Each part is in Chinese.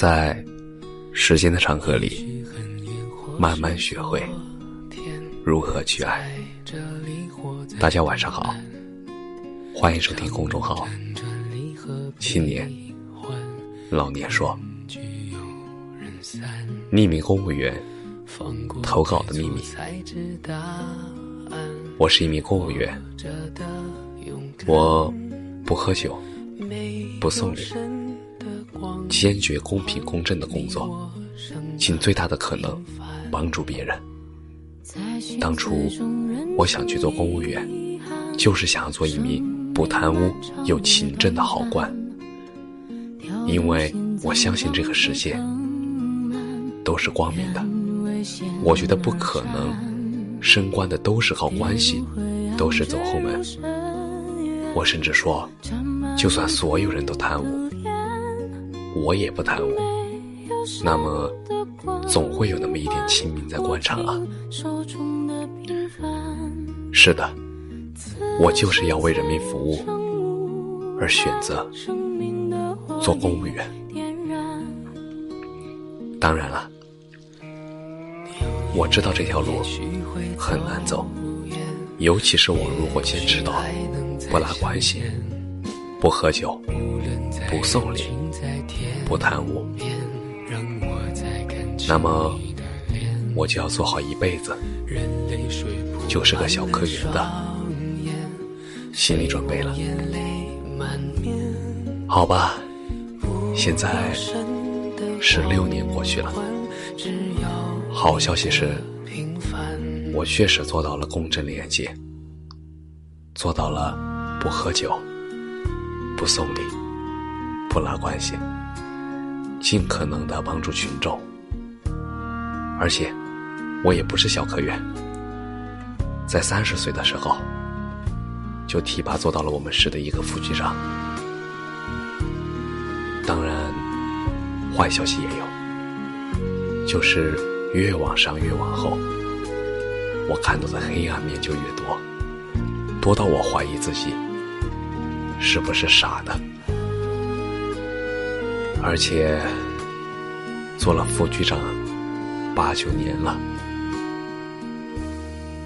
在时间的长河里，慢慢学会如何去爱。大家晚上好，欢迎收听公众号“青年老年说”。匿名公务员投稿的秘密。我是一名公务员，我不喝酒，不送礼。坚决公平公正的工作，尽最大的可能帮助别人。当初我想去做公务员，就是想要做一名不贪污又勤政的好官，因为我相信这个世界都是光明的。我觉得不可能升官的都是靠关系，都是走后门。我甚至说，就算所有人都贪污。我也不贪污，那么总会有那么一点清明在官场啊。是的，我就是要为人民服务而选择做公务员。当然了，我知道这条路很难走，尤其是我如果坚持到不拉关系、不喝酒、不送礼。不贪污，那么我就要做好一辈子就是个小科员的心理准备了。好吧，现在十六年过去了，好消息是，我确实做到了公正廉洁，做到了不喝酒、不送礼、不拉关系。尽可能的帮助群众，而且我也不是小科员，在三十岁的时候就提拔做到了我们市的一个副局长。当然，坏消息也有，就是越往上越往后，我看到的黑暗面就越多，多到我怀疑自己是不是傻的。而且做了副局长八九年了，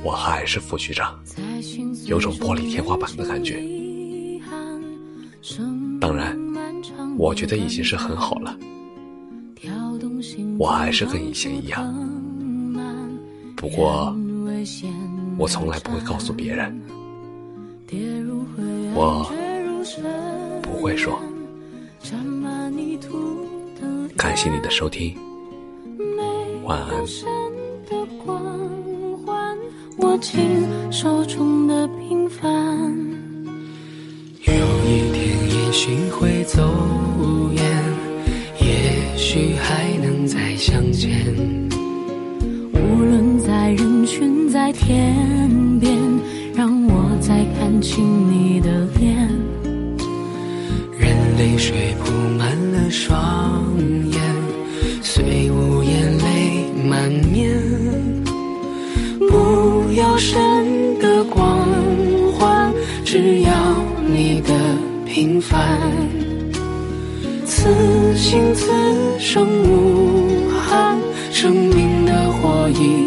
我还是副局长，有种玻璃天花板的感觉。当然，我觉得已经是很好了。我还是跟以前一样，不过我从来不会告诉别人，我会说。感谢你的收听，晚安。有一天也许会走远，也许还能再相见。无论在人群，在天边，让我再看清你的脸。泪水铺满了双眼。虽无言，泪满面，不要神的光环，只要你的平凡。此心此生无憾，生命的火已。